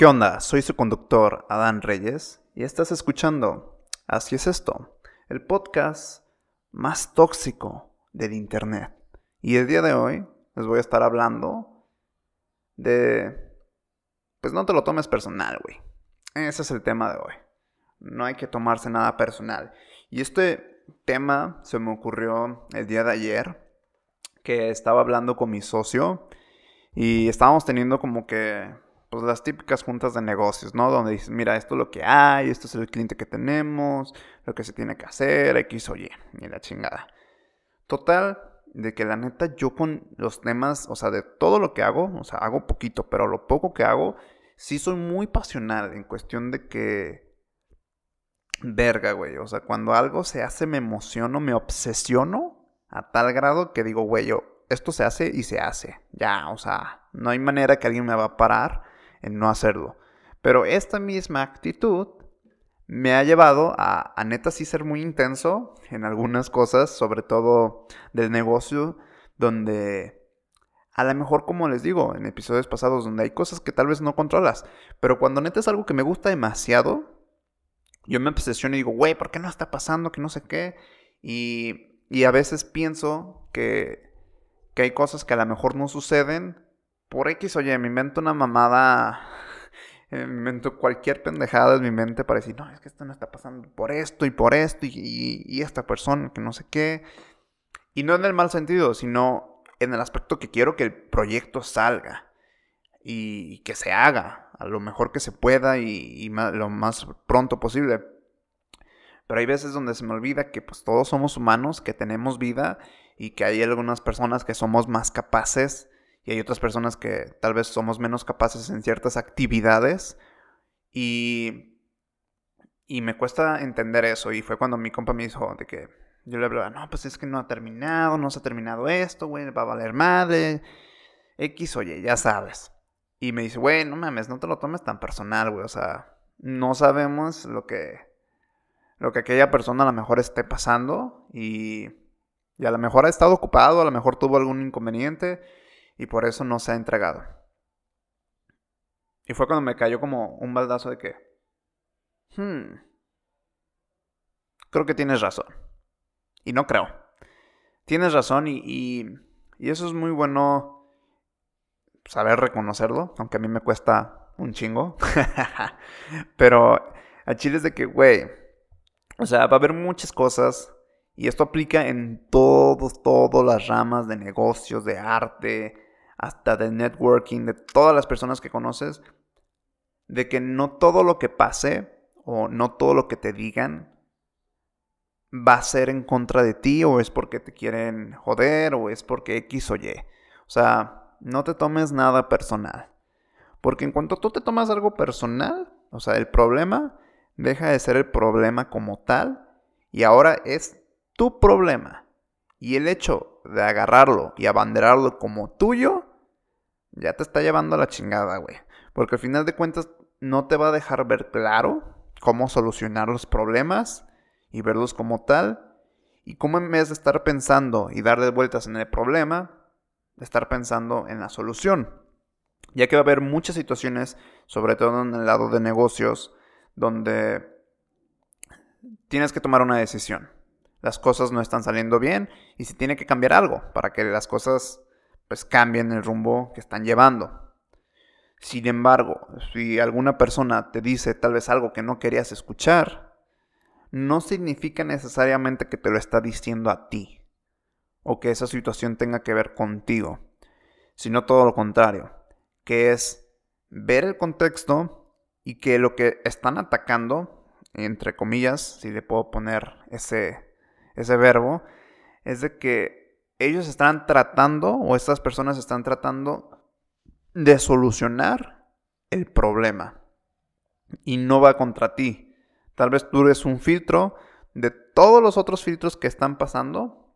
¿Qué onda? Soy su conductor, Adán Reyes, y estás escuchando Así es esto, el podcast más tóxico del Internet. Y el día de hoy les voy a estar hablando de... Pues no te lo tomes personal, güey. Ese es el tema de hoy. No hay que tomarse nada personal. Y este tema se me ocurrió el día de ayer, que estaba hablando con mi socio y estábamos teniendo como que pues las típicas juntas de negocios, ¿no? Donde dices, mira, esto es lo que hay, esto es el cliente que tenemos, lo que se tiene que hacer, X o Y, y la chingada. Total, de que la neta yo con los temas, o sea, de todo lo que hago, o sea, hago poquito, pero lo poco que hago, sí soy muy pasional en cuestión de que... Verga, güey, o sea, cuando algo se hace me emociono, me obsesiono a tal grado que digo, güey, yo, esto se hace y se hace. Ya, o sea, no hay manera que alguien me va a parar en no hacerlo. Pero esta misma actitud me ha llevado a, a neta sí ser muy intenso en algunas cosas, sobre todo del negocio, donde a lo mejor, como les digo en episodios pasados, donde hay cosas que tal vez no controlas, pero cuando neta es algo que me gusta demasiado, yo me obsesiono y digo, güey, ¿por qué no está pasando? Que no sé qué. Y, y a veces pienso que, que hay cosas que a lo mejor no suceden por X, oye, me invento una mamada, me invento cualquier pendejada en mi mente para decir, no, es que esto no está pasando por esto y por esto y, y, esta persona que no sé qué. Y no en el mal sentido, sino en el aspecto que quiero que el proyecto salga y que se haga a lo mejor que se pueda y, y lo más pronto posible. Pero hay veces donde se me olvida que pues todos somos humanos, que tenemos vida y que hay algunas personas que somos más capaces y hay otras personas que tal vez somos menos capaces en ciertas actividades y, y me cuesta entender eso y fue cuando mi compa me dijo de que yo le hablaba, no, pues es que no ha terminado, no se ha terminado esto, güey, va a valer madre, X, oye, ya sabes. Y me dice, güey, no mames, no te lo tomes tan personal, güey, o sea, no sabemos lo que, lo que aquella persona a lo mejor esté pasando y, y a lo mejor ha estado ocupado, a lo mejor tuvo algún inconveniente y por eso no se ha entregado. Y fue cuando me cayó como un baldazo de que, hmm, creo que tienes razón. Y no creo. Tienes razón y, y, eso es muy bueno saber reconocerlo, aunque a mí me cuesta un chingo. Pero a Chile es de que, güey, o sea, va a haber muchas cosas y esto aplica en todos, todas las ramas de negocios, de arte, hasta de networking, de todas las personas que conoces, de que no todo lo que pase o no todo lo que te digan va a ser en contra de ti o es porque te quieren joder o es porque X o Y. O sea, no te tomes nada personal. Porque en cuanto tú te tomas algo personal, o sea, el problema deja de ser el problema como tal y ahora es tu problema. Y el hecho de agarrarlo y abanderarlo como tuyo ya te está llevando la chingada, güey. Porque al final de cuentas no te va a dejar ver claro cómo solucionar los problemas y verlos como tal. Y cómo en vez de estar pensando y darle vueltas en el problema, estar pensando en la solución. Ya que va a haber muchas situaciones, sobre todo en el lado de negocios, donde tienes que tomar una decisión. Las cosas no están saliendo bien y se tiene que cambiar algo para que las cosas pues cambien el rumbo que están llevando. Sin embargo, si alguna persona te dice tal vez algo que no querías escuchar, no significa necesariamente que te lo está diciendo a ti o que esa situación tenga que ver contigo, sino todo lo contrario, que es ver el contexto y que lo que están atacando, entre comillas, si le puedo poner ese, ese verbo, es de que ellos están tratando, o estas personas están tratando de solucionar el problema. Y no va contra ti. Tal vez tú eres un filtro de todos los otros filtros que están pasando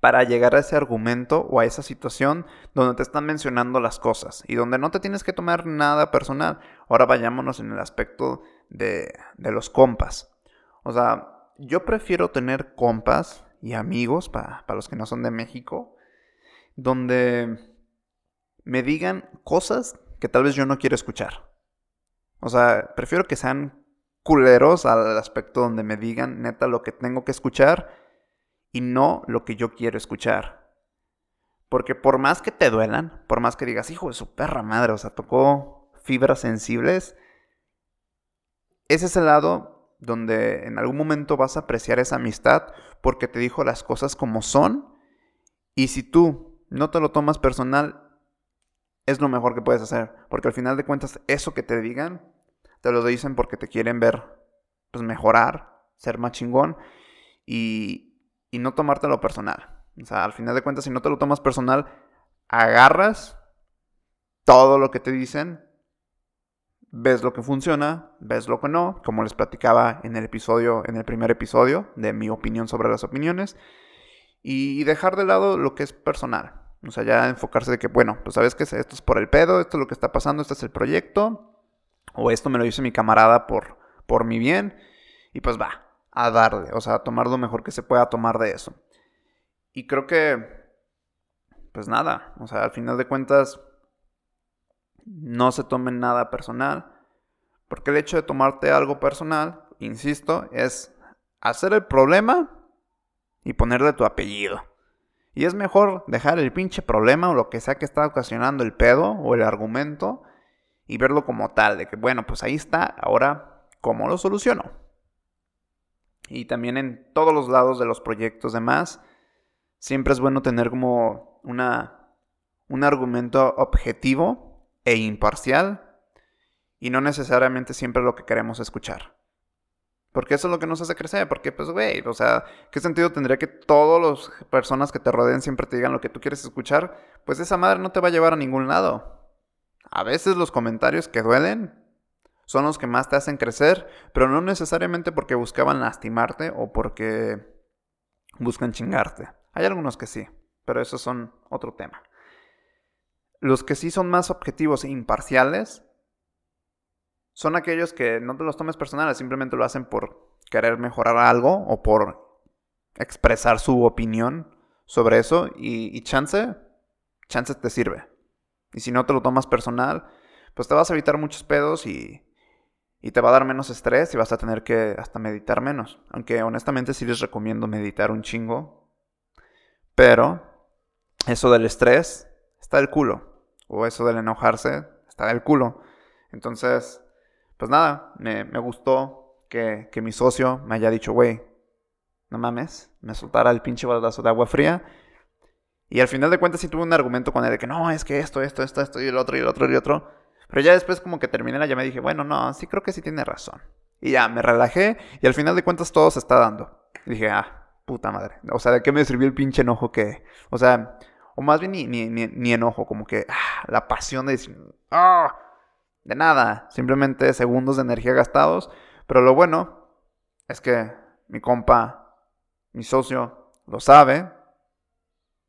para llegar a ese argumento o a esa situación donde te están mencionando las cosas y donde no te tienes que tomar nada personal. Ahora vayámonos en el aspecto de, de los compas. O sea, yo prefiero tener compas y amigos, para, los que no son de México, donde me digan cosas que tal vez yo no quiero escuchar. O sea, prefiero que sean culeros al aspecto donde me digan neta lo que tengo que escuchar y no lo que yo quiero escuchar. Porque por más que te duelan, por más que digas, hijo de su perra madre, o sea, tocó fibras sensibles, ese es el lado donde en algún momento vas a apreciar esa amistad porque te dijo las cosas como son. Y si tú no te lo tomas personal, es lo mejor que puedes hacer. Porque al final de cuentas, eso que te digan, te lo dicen porque te quieren ver pues, mejorar, ser más chingón y, y no tomártelo personal. O sea, al final de cuentas, si no te lo tomas personal, agarras todo lo que te dicen, ves lo que funciona, ves lo que no, como les platicaba en el episodio, en el primer episodio de mi opinión sobre las opiniones, y dejar de lado lo que es personal. O sea, ya enfocarse de que, bueno, pues sabes que esto es por el pedo, esto es lo que está pasando, este es el proyecto, o esto me lo dice mi camarada por, por mi bien, y pues va, a darle, o sea, a tomar lo mejor que se pueda tomar de eso. Y creo que, pues nada, o sea, al final de cuentas, no se tomen nada personal, porque el hecho de tomarte algo personal, insisto, es hacer el problema y ponerle tu apellido. Y es mejor dejar el pinche problema o lo que sea que está ocasionando el pedo o el argumento y verlo como tal, de que bueno, pues ahí está, ahora, ¿cómo lo soluciono? Y también en todos los lados de los proyectos demás, siempre es bueno tener como una, un argumento objetivo e imparcial y no necesariamente siempre lo que queremos escuchar. Porque eso es lo que nos hace crecer. Porque, pues, güey, o sea, ¿qué sentido tendría que todas las personas que te rodeen siempre te digan lo que tú quieres escuchar? Pues esa madre no te va a llevar a ningún lado. A veces los comentarios que duelen son los que más te hacen crecer, pero no necesariamente porque buscaban lastimarte o porque buscan chingarte. Hay algunos que sí, pero esos son otro tema. Los que sí son más objetivos e imparciales son aquellos que no te los tomes personales, simplemente lo hacen por querer mejorar algo o por expresar su opinión sobre eso y, chance, chance te sirve. Y si no te lo tomas personal, pues te vas a evitar muchos pedos y, y te va a dar menos estrés y vas a tener que hasta meditar menos. Aunque honestamente sí les recomiendo meditar un chingo. Pero eso del estrés está del culo. O eso del enojarse está del culo. Entonces, pues nada, me, gustó que, mi socio me haya dicho, güey, no mames, me soltara el pinche baldazo de agua fría. Y al final de cuentas sí tuve un argumento con él de que no, es que esto, esto, esto, esto y el otro y el otro y el otro. Pero ya después como que terminé la llamada y dije, bueno, no, sí creo que sí tiene razón. Y ya, me relajé y al final de cuentas todo se está dando. Y dije, ah, puta madre. O sea, ¿de qué me sirvió el pinche enojo que... O sea, o más bien ni, ni, ni, enojo, como que ah, la pasión de decir, ah, de nada, simplemente segundos de energía gastados. Pero lo bueno es que mi compa, mi socio, lo sabe.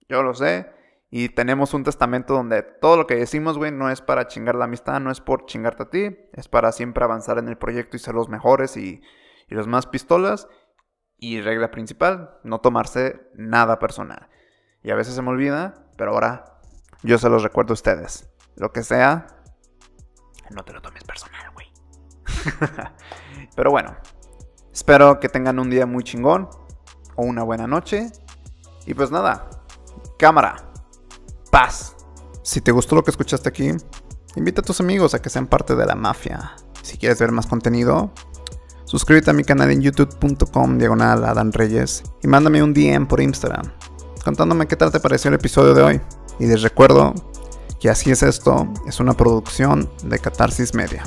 Yo lo sé. Y tenemos un testamento donde todo lo que decimos, güey, no es para chingar la amistad, no es por chingarte a ti. Es para siempre avanzar en el proyecto y ser los mejores y, y los más pistolas. Y regla principal, no tomarse nada personal. Y a veces se me olvida, pero ahora yo se los recuerdo a ustedes. Lo que sea, no te lo tomes personal, güey. Pero bueno, espero que tengan un día muy chingón o una buena noche. Y pues nada, cámara, paz. Si te gustó lo que escuchaste aquí, invita a tus amigos a que sean parte de la mafia. Si quieres ver más contenido, suscríbete a mi canal en youtube.com diagonal Adán Reyes y mándame un DM por Instagram contándome qué tal te pareció el episodio de hoy. Y les recuerdo y así es esto, es una producción de Catarsis Media.